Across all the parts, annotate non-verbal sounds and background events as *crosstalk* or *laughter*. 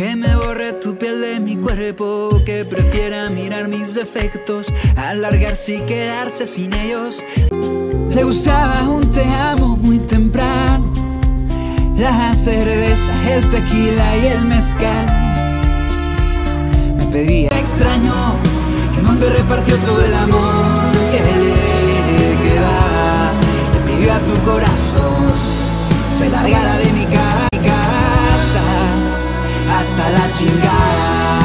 Que me borre tu piel de mi cuerpo, que prefiera mirar mis defectos, alargarse y quedarse sin ellos. Le gustaba un te amo muy temprano, la cerveza, el tequila y el mezcal. Me pedía extraño, que no me repartió todo el amor que le quedaba. Le pidió a tu corazón, se largara hasta la chingada.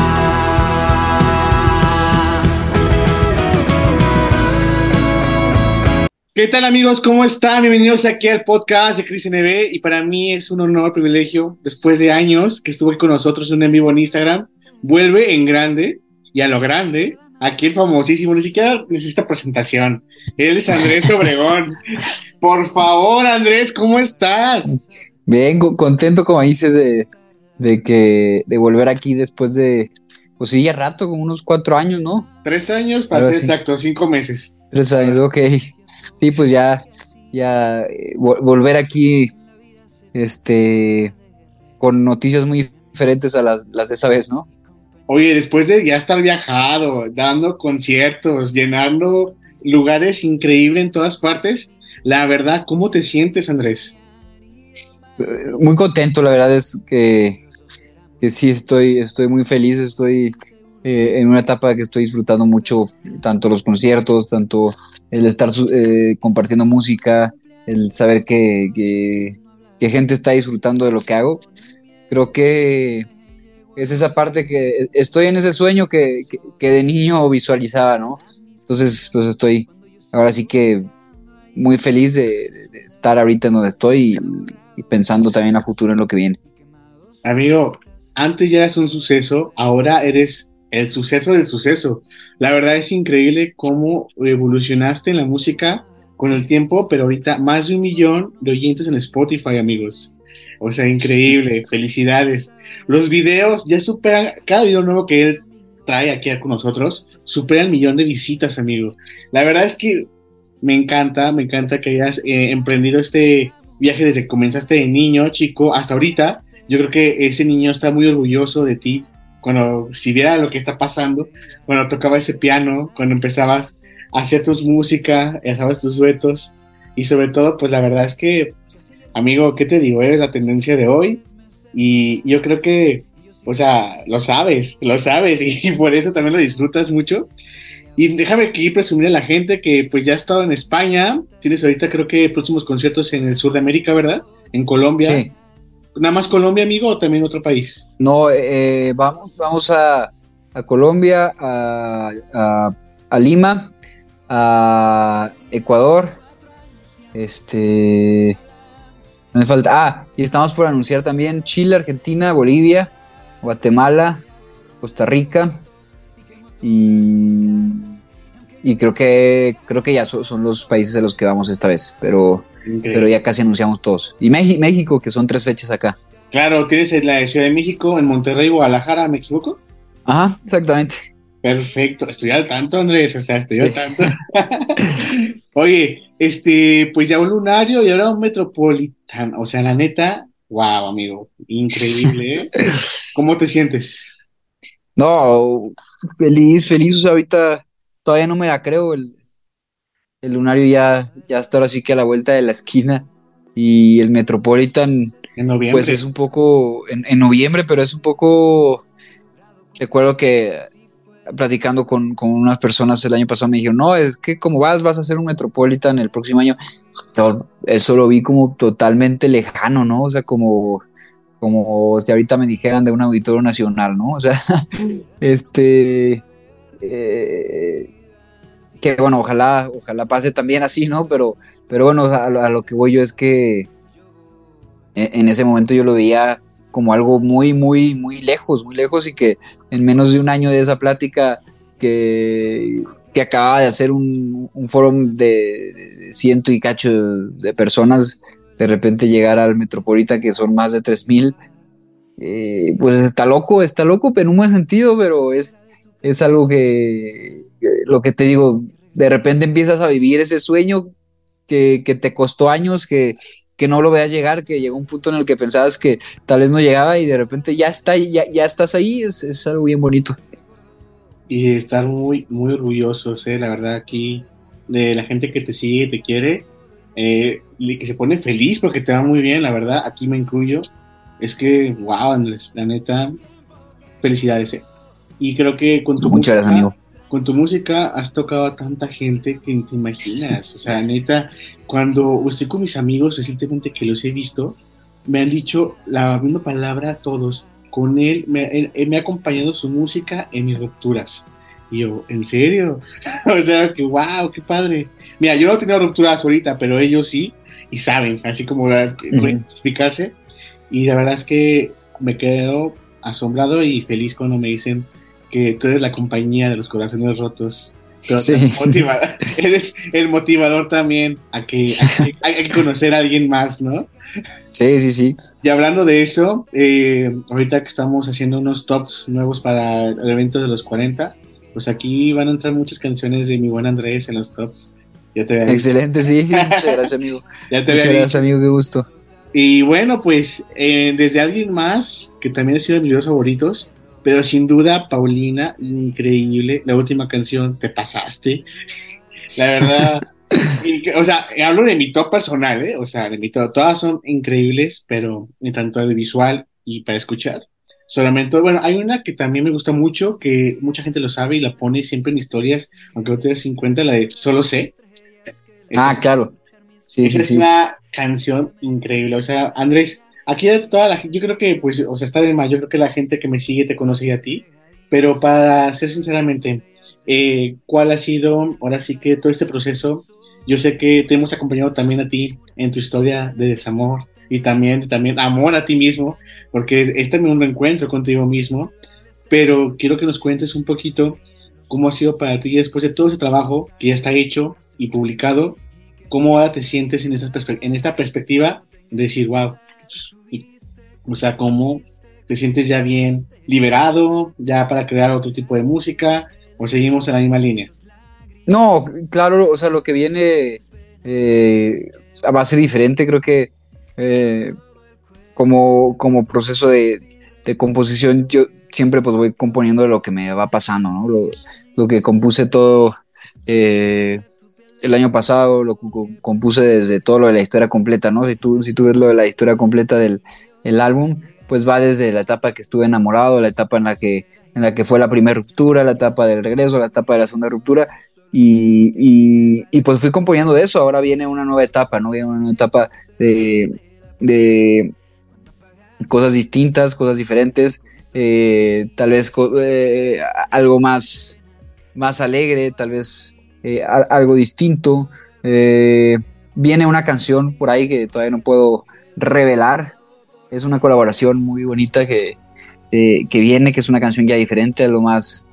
¿Qué tal amigos? ¿Cómo están? Bienvenidos aquí al podcast de Cris NB y para mí es un honor, privilegio, después de años que estuvo con nosotros en un en vivo en Instagram, vuelve en grande y a lo grande, aquí el famosísimo, ni siquiera necesita presentación, él es Andrés Obregón. *laughs* Por favor Andrés, ¿cómo estás? Bien, contento como dices de, de que de volver aquí después de, pues sí, ya rato, como unos cuatro años, ¿no? Tres años, para ser exacto, cinco meses. Tres años, ok. Sí, pues ya, ya eh, volver aquí, este, con noticias muy diferentes a las, las de esa vez, ¿no? Oye, después de ya estar viajado, dando conciertos, llenando lugares increíbles en todas partes, la verdad, ¿cómo te sientes, Andrés? Muy contento, la verdad es que que sí estoy, estoy muy feliz, estoy eh, en una etapa que estoy disfrutando mucho, tanto los conciertos, tanto el estar eh, compartiendo música, el saber que, que, gente está disfrutando de lo que hago. Creo que es esa parte que estoy en ese sueño que, que, de niño visualizaba, ¿no? Entonces, pues estoy ahora sí que muy feliz de, estar ahorita en donde estoy y, y, pensando también a futuro en lo que viene. Amigo, antes ya eras un suceso, ahora eres el suceso del suceso. La verdad es increíble cómo evolucionaste en la música con el tiempo, pero ahorita más de un millón de oyentes en Spotify, amigos. O sea, increíble, felicidades. Los videos ya superan, cada video nuevo que él trae aquí con nosotros, supera el millón de visitas, amigo. La verdad es que me encanta, me encanta que hayas eh, emprendido este viaje desde que comenzaste de niño, chico, hasta ahorita, yo creo que ese niño está muy orgulloso de ti. Cuando, si viera lo que está pasando, cuando tocaba ese piano, cuando empezabas a hacer tus música, hacías tus duetos, y sobre todo, pues la verdad es que, amigo, ¿qué te digo? Eres la tendencia de hoy, y yo creo que, o sea, lo sabes, lo sabes, *laughs* y por eso también lo disfrutas mucho. Y déjame aquí presumir a la gente que pues ya has estado en España, tienes ahorita creo que próximos conciertos en el sur de América, ¿verdad? En Colombia. Sí. ¿Nada más Colombia, amigo, o también otro país? No, eh, vamos, vamos a, Colombia, a, Lima, a Ecuador. Este. Me falta. Ah, y estamos por anunciar también Chile, Argentina, Bolivia, Guatemala, Costa Rica. Y. Y creo que creo que ya son los países a los que vamos esta vez. Pero pero ya casi anunciamos todos. Y México, que son tres fechas acá. Claro, tienes en la Ciudad de México, en Monterrey, Guadalajara, ¿me equivoco? Ajá, exactamente. Perfecto, estoy al tanto, Andrés, o sea, estoy al tanto. *laughs* Oye, este, pues ya un lunario y ahora un metropolitano, o sea, la neta, wow, amigo, increíble, ¿eh? *laughs* ¿Cómo te sientes? No, feliz, feliz, o sea, ahorita todavía no me la creo, el, el Lunario ya, ya está ahora sí que a la vuelta de la esquina. Y el Metropolitan, en noviembre. pues es un poco, en, noviembre, pero es un poco, recuerdo que platicando con, unas personas el año pasado me dijeron, no, es que como vas, vas a hacer un Metropolitan el próximo año. eso lo vi como totalmente lejano, ¿no? O sea, como, como si ahorita me dijeran de un auditorio nacional, ¿no? O sea, *laughs* este... Eh, que bueno, ojalá, ojalá pase también así, ¿no? Pero, pero bueno, a, lo que voy yo es que e, en ese momento yo lo veía como algo muy, muy, muy lejos, muy lejos y que en menos de un año de esa plática que, que acababa de hacer un, un foro de, ciento y cacho de, personas, de repente llegar al Metropolita que son más de 3000, eh, pues está loco, está loco, pero en un buen sentido, pero es, es algo que, lo que te digo, de repente empiezas a vivir ese sueño que, te costó años, que, que no lo veas llegar, que llegó un punto en el que pensabas que tal vez no llegaba y de repente ya está, ya, ya estás ahí, es, es algo bien bonito. Y estar muy, muy orgullosos, eh, la verdad, aquí, de la gente que te sigue, te quiere, eh, y que se pone feliz porque te va muy bien, la verdad, aquí me incluyo. Es que, wow, Andrés, la neta, felicidades. Eh. Y creo que con tu Muchas gracias, amigo con tu música has tocado a tanta gente que te imaginas. O sea, neta, cuando estoy con mis amigos recientemente que los he visto, me han dicho la misma palabra a todos. Con él me, me ha acompañado su música en mis rupturas. Y yo, ¿en serio? *laughs* o sea, que wow, qué padre. Mira, yo no he tenido rupturas ahorita, pero ellos sí, y saben, así como explicarse. Y la verdad es que me quedo asombrado y feliz cuando me dicen que tú eres la compañía de los corazones rotos. *laughs* eres el motivador también a que, *laughs* hay que conocer a alguien más, ¿no? Sí, sí, sí. Y hablando de eso, eh, ahorita que estamos haciendo unos tops nuevos para el evento de los 40, pues aquí van a entrar muchas canciones de mi buen Andrés en los tops. Ya te Excelente, sí. *laughs* Muchas gracias, amigo. ya te Muchas gracias, amigo, qué gusto. Y bueno, pues eh, desde alguien más, que también ha sido de mis videos favoritos, pero sin duda, Paulina, increíble. La última canción, te pasaste. La verdad. *laughs* o sea, hablo de mi top personal, ¿eh? O sea, de mi top. Todas son increíbles, pero en tanto de visual y para escuchar. Solamente, bueno, hay una que también me gusta mucho, que mucha gente lo sabe y la pone siempre en historias, aunque no te des en cuenta, la de Solo sé. ah, claro. Sí, esa es una canción increíble. O sea, Andrés, Aquí toda la yo creo que, pues, o sea, está de más, yo creo que la gente que me sigue te conoce a ti, pero para ser sinceramente, eh, ¿cuál ha sido, ahora sí que todo este proceso? Yo sé que te hemos acompañado también a ti en tu historia de desamor y también, también amor a ti mismo, porque es también un encuentro contigo mismo, pero quiero que nos cuentes un poquito cómo ha sido para ti después de todo ese trabajo que ya está hecho y publicado, cómo ahora te sientes en esta, en esta perspectiva de decir, wow, o sea, cómo te sientes ya bien liberado, ya para crear otro tipo de música, o seguimos en la misma línea. No, claro, o sea, lo que viene eh, a base diferente, creo que eh, como, como proceso de, composición, yo siempre pues voy componiendo lo que me va pasando, ¿no? Lo, que compuse todo eh, el año pasado, lo compuse desde todo lo de la historia completa, ¿no? Si tú, si tú ves lo de la historia completa del álbum, pues va desde la etapa que estuve enamorado, la etapa en la que, en la que fue la primera ruptura, la etapa del regreso, la etapa de la segunda ruptura, y, y, pues fui componiendo de eso, ahora viene una nueva etapa, ¿no? Viene una nueva etapa de, de cosas distintas, cosas diferentes, eh, tal vez eh, algo más, más alegre, tal vez eh, algo distinto. Eh, viene una canción por ahí que todavía no puedo revelar. Es una colaboración muy bonita que, eh, que viene, que es una canción ya diferente, algo más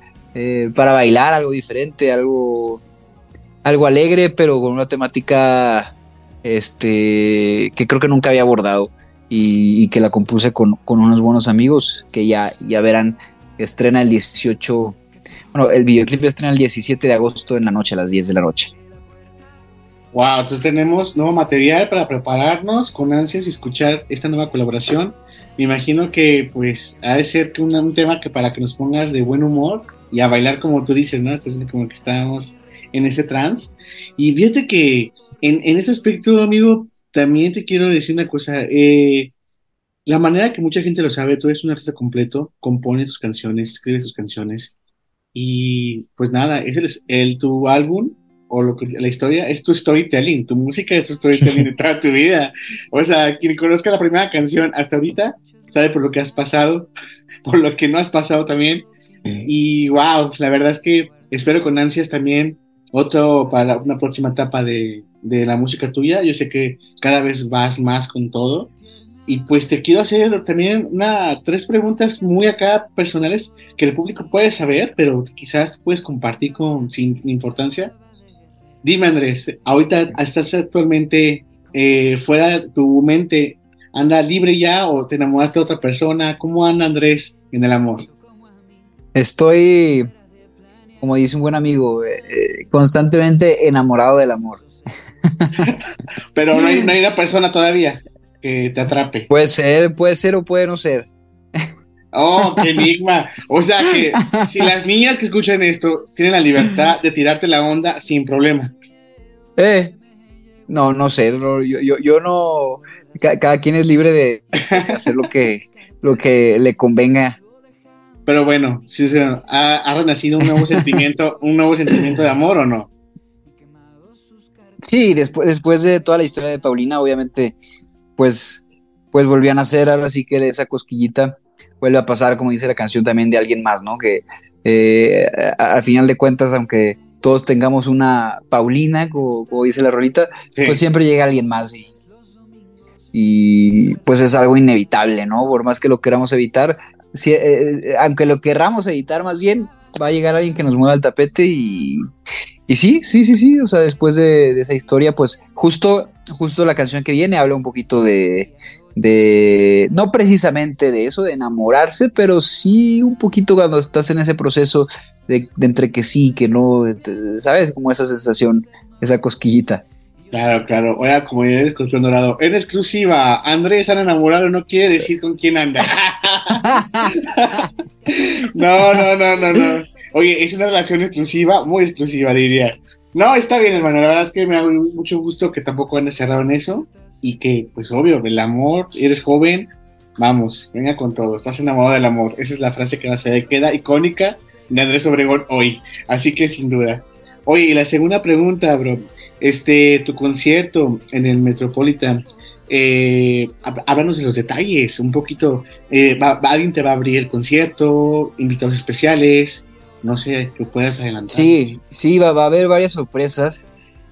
para bailar, algo diferente, algo, algo alegre, pero con una temática este, que creo que nunca había abordado y, que la compuse con, con, unos buenos amigos que ya, ya verán, estrena el 18 bueno, el videoclip estrena el 17 de agosto en la noche, a las 10 de la noche. Wow, entonces tenemos nuevo material para prepararnos con ansias y escuchar esta nueva colaboración. Me imagino que pues ha de ser un, un tema que para que nos pongas de buen humor y a bailar como tú dices, ¿no? Entonces como que estamos en ese trance. Y fíjate que en, en este aspecto, amigo, también te quiero decir una cosa. Eh, la manera que mucha gente lo sabe, tú eres un artista completo, compones tus canciones, escribes tus canciones y pues nada, es el, el, tu álbum o lo que, la historia es tu storytelling, tu música es tu storytelling de toda tu vida. O sea, quien conozca la primera canción hasta ahorita sabe por lo que has pasado, *laughs* por lo que no has pasado también. Y wow, la verdad es que espero con ansias también otro para una próxima etapa de, de la música tuya. Yo sé que cada vez vas más con todo y pues te quiero hacer también una, tres preguntas muy acá personales que el público puede saber, pero quizás puedes compartir con, sin importancia. Dime Andrés, ahorita estás actualmente eh, fuera de tu mente, ¿anda libre ya o te enamoraste de otra persona? ¿Cómo anda Andrés en el amor? Estoy, como dice un buen amigo, eh, eh, constantemente enamorado del amor. *laughs* Pero no hay, no hay una persona todavía que te atrape. Puede ser, puede ser o puede no ser. Oh, qué enigma. O sea que *laughs* si las niñas que escuchan esto tienen la libertad de tirarte la onda sin problema. Eh, no, no sé, yo, yo, yo, no, cada, quien es libre de *laughs* hacer lo que, lo que le convenga. Pero bueno, ¿ha, ¿ha, renacido un nuevo sentimiento, *laughs* un nuevo sentimiento de amor o no? Sí, después, después de toda la historia de Paulina, obviamente, pues, pues volvían a hacer ahora sí que esa cosquillita vuelve a pasar, como dice la canción también de alguien más, ¿no? Que eh, al final de cuentas, aunque todos tengamos una Paulina, como, dice la rolita, pues siempre llega alguien más y, y, pues es algo inevitable, ¿no? Por más que lo queramos evitar, si, eh, aunque lo querramos evitar más bien, va a llegar alguien que nos mueva el tapete y, y sí, sí, sí, sí, o sea, después de, de esa historia, pues justo, justo la canción que viene habla un poquito de, de, no precisamente de eso, de enamorarse, pero sí un poquito cuando estás en ese proceso de, entre que sí, que no, ¿sabes? Como esa sensación, esa cosquillita. Claro, claro. Como ya escorpión dorado, en exclusiva, Andrés han enamorado no quiere decir con quién anda. *laughs* no, no, no, no, no. Oye, es una relación exclusiva, muy exclusiva, diría. No, está bien, hermano. La verdad es que me da mucho gusto que tampoco han cerrado en eso y que, pues obvio, el amor, eres joven, vamos, venga con todo, estás enamorado del amor. Esa es la frase que se queda icónica de Andrés Obregón hoy, así que sin duda. Oye, y la segunda pregunta, bro, este, tu concierto en el Metropolitan, eh, háblanos de los detalles, un poquito, eh, ¿alguien te va a abrir el concierto, invitados especiales? No sé, que puedas adelantar. Sí, sí, va, va a haber varias sorpresas.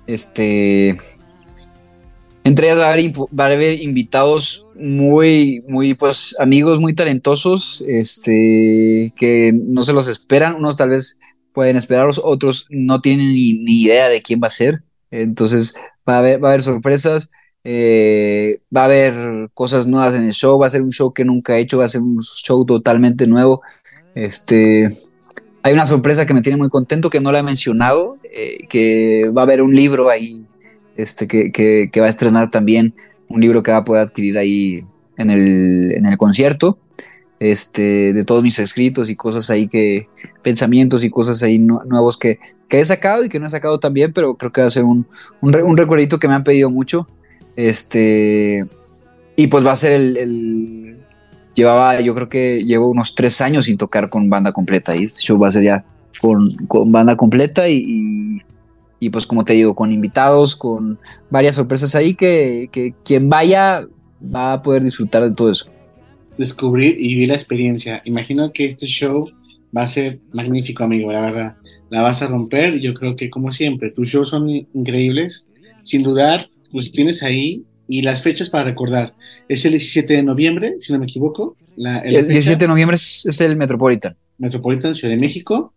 Este, entre ellas va a haber, invitados muy, muy, pues, amigos muy talentosos, este, que no se los esperan, unos tal vez pueden esperarlos, otros no tienen ni, idea de quién va a ser, entonces va a haber, va a haber sorpresas, eh, va a haber cosas nuevas en el show, va a ser un show que nunca he hecho, va a ser un show totalmente nuevo, este, hay una sorpresa que me tiene muy contento que no la he mencionado, eh, que va a haber un libro ahí este, que, va a estrenar también un libro que va a poder adquirir ahí en el, en el concierto, este, de todos mis escritos y cosas ahí que, pensamientos y cosas ahí nuevos que, he sacado y que no he sacado también, pero creo que va a ser un, un, recuerdito que me han pedido mucho. Este, y pues va a ser el, llevaba, yo creo que llevo unos tres años sin tocar con banda completa y este show va a ser ya con, con banda completa y, y pues como te digo, con invitados, con varias sorpresas ahí que, quien vaya va a poder disfrutar de todo eso. Descubrir y vivir la experiencia. Imagino que este show va a ser magnífico, amigo, la verdad. La vas a romper y yo creo que como siempre, tus shows son increíbles. Sin dudar, pues tienes ahí y las fechas para recordar. Es el 17 de noviembre, si no me equivoco. el 17 de noviembre es, es el Metropolitan. Metropolitan, Ciudad de México.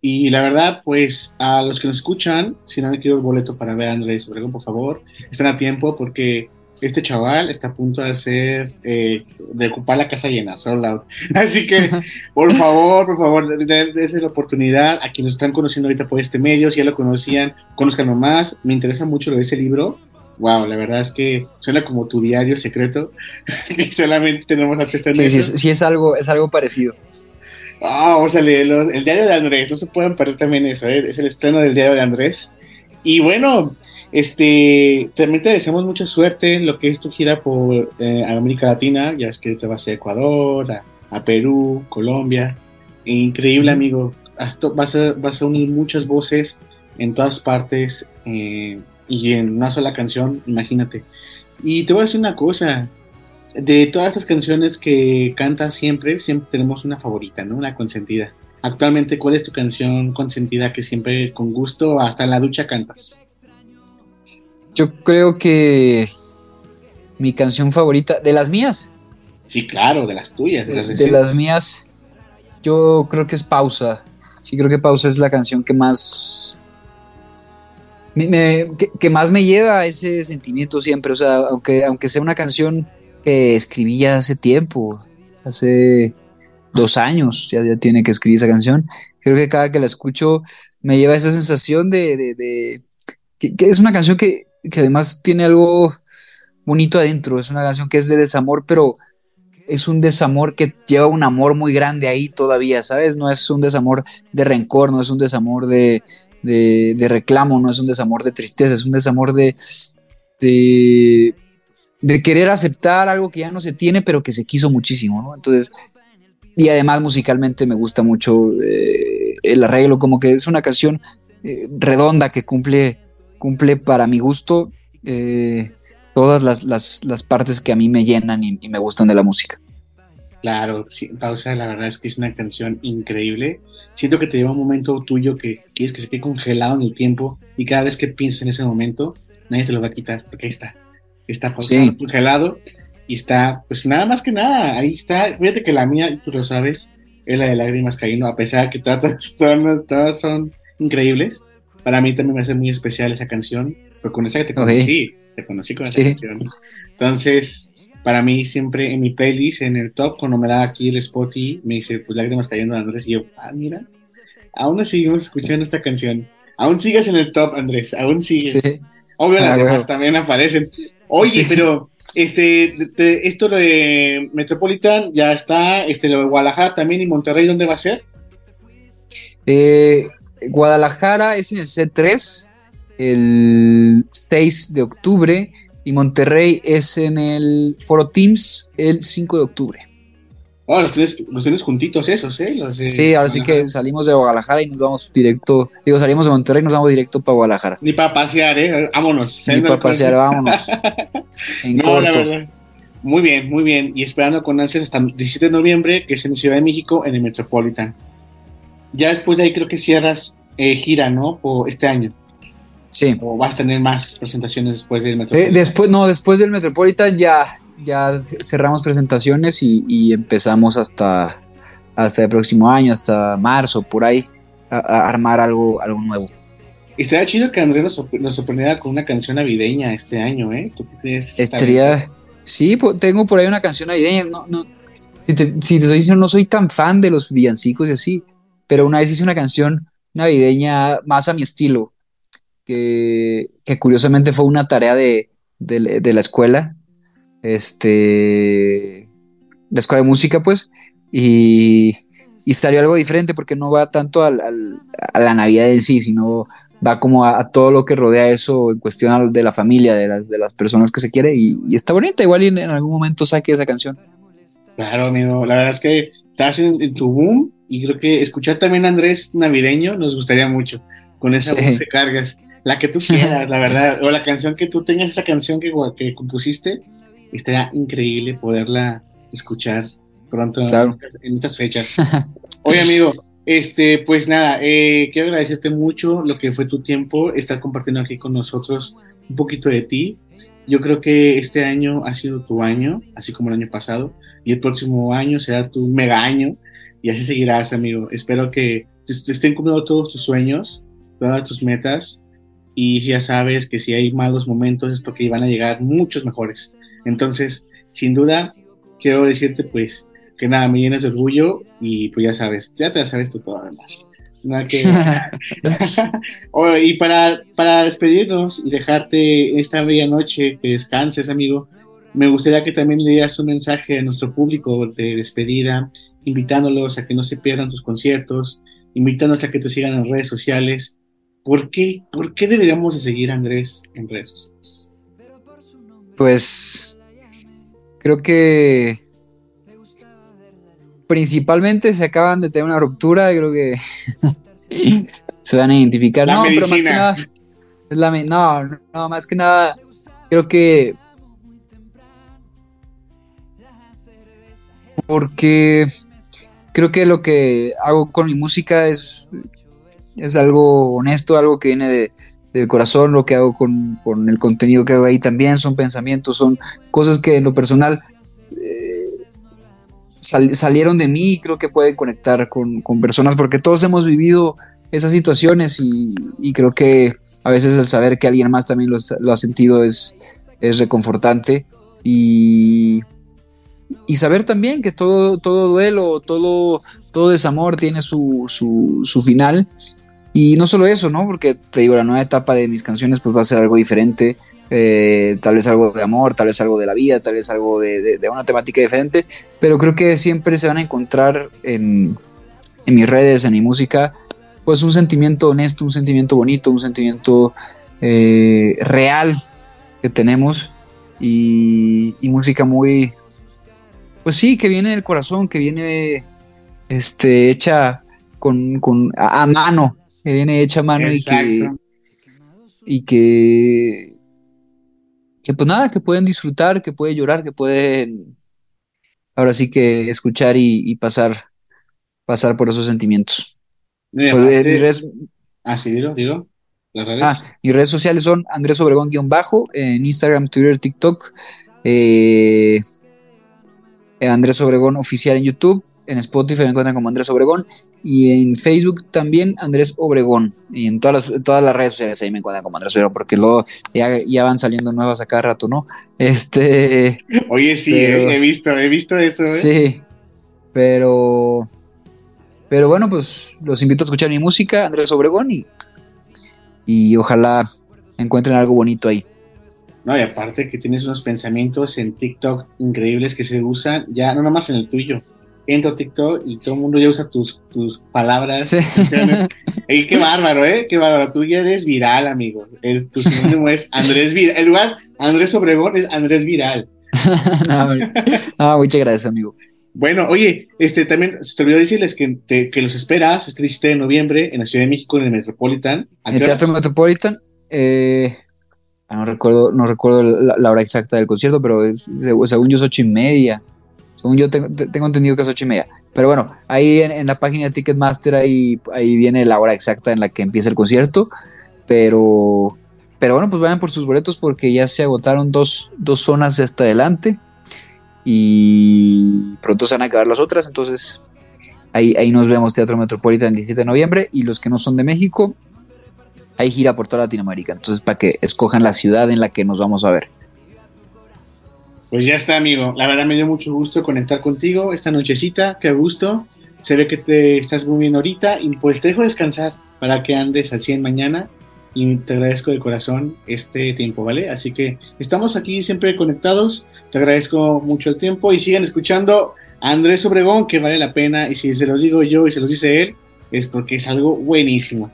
Y la verdad, pues a los que nos escuchan, si no han adquirido el boleto para ver a Andrés Obregón, por favor, están a tiempo porque este chaval está a punto de hacer, eh, de ocupar la casa llena, sold out. *laughs* Así que, *laughs* por favor, por favor, dense la oportunidad a quienes están conociendo ahorita por este medio, si ya lo conocían, conozcanlo más. Me interesa mucho lo de ese libro. Wow, la verdad es que suena como tu diario secreto, *laughs* que solamente tenemos acceso a sí, sí, sí, es algo, es algo parecido. Ah, o sea, el, diario de Andrés, no se pueden perder también eso, ¿eh? es el estreno del diario de Andrés. Y bueno, este, también te deseamos mucha suerte en lo que es tu gira por eh, América Latina, ya es que te vas a Ecuador, a, Perú, Colombia. Increíble, amigo. vas, a, vas a unir muchas voces en todas partes eh, y en una sola canción, imagínate. Y te voy a decir una cosa, de todas estas canciones que cantas siempre, siempre tenemos una favorita, ¿no? Una consentida. Actualmente, ¿cuál es tu canción consentida que siempre con gusto hasta en la ducha cantas? Yo creo que mi canción favorita, de las mías. Sí, claro, de las tuyas. De las, mías, yo creo que es Pausa. Sí, creo que Pausa es la canción que más que, más me lleva a ese sentimiento siempre. O sea, aunque, aunque sea una canción que escribí ya hace tiempo, hace dos años, ya, tiene que escribir esa canción. Creo que cada que la escucho me lleva esa sensación de, que, es una canción que, que además tiene algo bonito adentro, es una canción que es de desamor, pero es un desamor que lleva un amor muy grande ahí todavía, ¿sabes? No es un desamor de rencor, no es un desamor de, de, reclamo, no es un desamor de tristeza, es un desamor de, de, de, querer aceptar algo que ya no se tiene, pero que se quiso muchísimo, ¿no? Entonces, y además musicalmente me gusta mucho eh, el arreglo, como que es una canción eh, redonda que cumple, cumple para mi gusto. Eh, todas las, partes que a mí me llenan y, me gustan de la música. Claro, sí, Pausa, la verdad es que es una canción increíble. Siento que te lleva un momento tuyo que quieres que se quede congelado en el tiempo y cada vez que piensas en ese momento, nadie te lo va a quitar, porque ahí está. Está congelado y está, pues nada más que nada, ahí está. Fíjate que la mía, tú lo sabes, es la de lágrimas cayendo, a pesar de que todas *laughs* son, todas son increíbles. Para mí también me hace muy especial esa canción, pero con esa que te conocí te conocí con esa canción. Entonces, para mí siempre en mi playlist, en el top, cuando me da aquí el spot y me dice, pues lágrimas cayendo de Andrés, y yo, ah, mira, aún seguimos escuchando esta canción. Aún sigues en el top, Andrés, aún sigues. Obvio, las ah, demás también aparecen. Oye, pero este, esto de Metropolitan ya está, este, lo de Guadalajara también y Monterrey, ¿dónde va a ser? Eh, Guadalajara es en el C3 el 6 de octubre y Monterrey es en el Foro Teams el 5 de octubre. Oh, los tienes, juntitos esos, ¿eh? sí, ahora sí que salimos de Guadalajara y nos vamos directo, digo, salimos de Monterrey y nos vamos directo para Guadalajara. Ni para pasear, ¿eh? Vámonos. Ni para pasear, *laughs* vámonos. en corto. Muy bien, muy bien. Y esperando con ansias hasta el 17 de noviembre, que es en Ciudad de México, en el Metropolitan. Ya después de ahí creo que cierras eh, gira, ¿no? Por este año. Sí. ¿O vas a tener más presentaciones después del eh, Metropolitan? después, no, después del Metropolitan ya, ya cerramos presentaciones y, empezamos hasta, hasta el próximo año, hasta marzo, por ahí, a, armar algo, algo nuevo. Estaría chido que Andrés nos, sorprendiera con una canción navideña este año, ¿eh? Estaría. Sí, tengo por ahí una canción navideña. No, no, si, te, si te estoy diciendo, no soy tan fan de los villancicos y así, pero una vez hice una canción navideña más a mi estilo que, curiosamente fue una tarea de, la escuela, este, la escuela de música, pues, y, y salió algo diferente porque no va tanto a la Navidad en sí, sino va como a, todo lo que rodea eso en cuestión de la familia, de las, de las personas que se quiere, y, está bonita, igual en, algún momento saque esa canción. Claro, amigo, la verdad es que estás en, tu boom y creo que escuchar también a Andrés navideño nos gustaría mucho, con esa voz de cargas la que tú quieras, la verdad, o la canción que tú tengas, esa canción que, que compusiste, estaría increíble poderla escuchar pronto en, estas fechas. Oye, amigo, este, pues nada, eh, quiero agradecerte mucho lo que fue tu tiempo, estar compartiendo aquí con nosotros un poquito de ti. Yo creo que este año ha sido tu año, así como el año pasado, y el próximo año será tu mega año, y así seguirás, amigo. Espero que te estén cumpliendo todos tus sueños, todas tus metas, y ya sabes que si hay malos momentos es porque van a llegar muchos mejores. Entonces, sin duda, quiero decirte pues que nada, me llenas de orgullo y pues ya sabes, ya te sabes tú todo además. *laughs* *laughs* y para, para despedirnos y dejarte esta bella noche, que descanses, amigo, me gustaría que también le dieras un mensaje a nuestro público de despedida, invitándolos a que no se pierdan tus conciertos, invitándolos a que te sigan en redes sociales ¿Por qué, ¿Por qué deberíamos de seguir a Andrés en redes sociales? Pues creo que principalmente se acaban de tener una ruptura, creo que *laughs* se van a identificar. no, pero más que nada, no, no, más que nada, creo que porque creo que lo que hago con mi música es es algo honesto, algo que viene de, del corazón, lo que hago con, el contenido que hago ahí también, son pensamientos, son cosas que en lo personal eh, salieron de mí y creo que pueden conectar con, personas, porque todos hemos vivido esas situaciones y, creo que a veces el saber que alguien más también lo, ha sentido es, es reconfortante. Y, y saber también que todo, todo duelo, todo, todo desamor tiene su, su final Y no solo eso, ¿no? Porque te digo, la nueva etapa de mis canciones pues va a ser algo diferente, eh, tal vez algo de amor, tal vez algo de la vida, tal vez algo de, una temática diferente, pero creo que siempre se van a encontrar en, en mis redes, en mi música, pues un sentimiento honesto, un sentimiento bonito, un sentimiento eh, real que tenemos. Y, música muy, pues sí, que viene del corazón, que viene este, hecha con, a, mano, que viene hecha a mano y que, y que, que pues nada, que pueden disfrutar, que pueden llorar, que pueden ahora sí que escuchar y, pasar, pasar por esos sentimientos. Pues, eh, ah, sí, digo, digo. Ah, mis redes sociales son Andrés Obregón-bajo en Instagram, Twitter, TikTok. Eh, Andrés Obregón oficial en YouTube. En Spotify me encuentran como Andrés Obregón. Y en Facebook también Andrés Obregón. Y en todas las, todas las redes sociales ahí me encuentran como Andrés Obregón. Porque luego ya, van saliendo nuevas a cada rato, ¿no? Este. Oye, sí, he visto, he visto eso. ¿eh? Sí. Pero. Pero bueno, pues los invito a escuchar mi música, Andrés Obregón, y y ojalá encuentren algo bonito ahí. No, y aparte que tienes unos pensamientos en TikTok increíbles que se usan, ya no nomás en el tuyo. Entro a TikTok y todo el mundo ya usa tus, tus palabras. Sí. *laughs* qué bárbaro, ¿eh? Qué bárbaro. Tú ya eres viral, amigo. El, tu sinónimo es Andrés Viral. El lugar Andrés Obregón es Andrés Viral. *laughs* no, muchas gracias, amigo. Bueno, oye, este también se te olvidó decirles que, que los esperas este 17 de noviembre en la Ciudad de México en el Metropolitan. En el Teatro Metropolitan, eh, no recuerdo, no recuerdo la, hora exacta del concierto, pero es, según yo es ocho y media. Según yo tengo, entendido que es ocho y media. Pero bueno, ahí en, la página de Ticketmaster ahí, ahí viene la hora exacta en la que empieza el concierto. Pero, pero bueno, pues vayan por sus boletos porque ya se agotaron dos, dos zonas de hasta adelante y pronto se van a acabar las otras, entonces ahí, ahí nos vemos Teatro Metropolitan el 17 de noviembre y los que no son de México, hay gira por toda Latinoamérica, entonces para que escojan la ciudad en la que nos vamos a ver. Pues ya está, amigo. La verdad me dio mucho gusto conectar contigo esta nochecita. Qué gusto. Se ve que te estás muy bien ahorita y pues te dejo descansar para que andes al 100 mañana y te agradezco de corazón este tiempo, ¿vale? Así que estamos aquí siempre conectados, te agradezco mucho el tiempo y sigan escuchando a Andrés Obregón, que vale la pena, y si se los digo yo y se los dice él, es porque es algo buenísimo.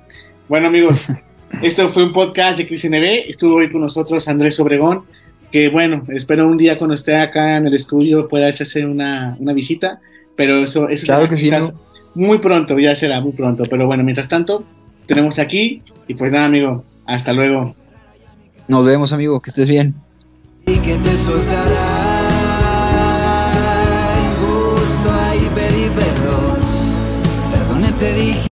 Bueno amigos, *laughs* esto fue un podcast de Cris NB, estuvo hoy con nosotros Andrés Obregón, que bueno, espero un día cuando esté acá en el estudio pueda hacerse una, una visita, pero eso, eso claro que quizás muy pronto, ya será muy pronto, pero bueno, mientras tanto, tenemos aquí y pues nada, amigo, hasta luego. Nos vemos, amigo, que estés bien. Y que te soltará justo ahí pedí perdón. Perdón te dije.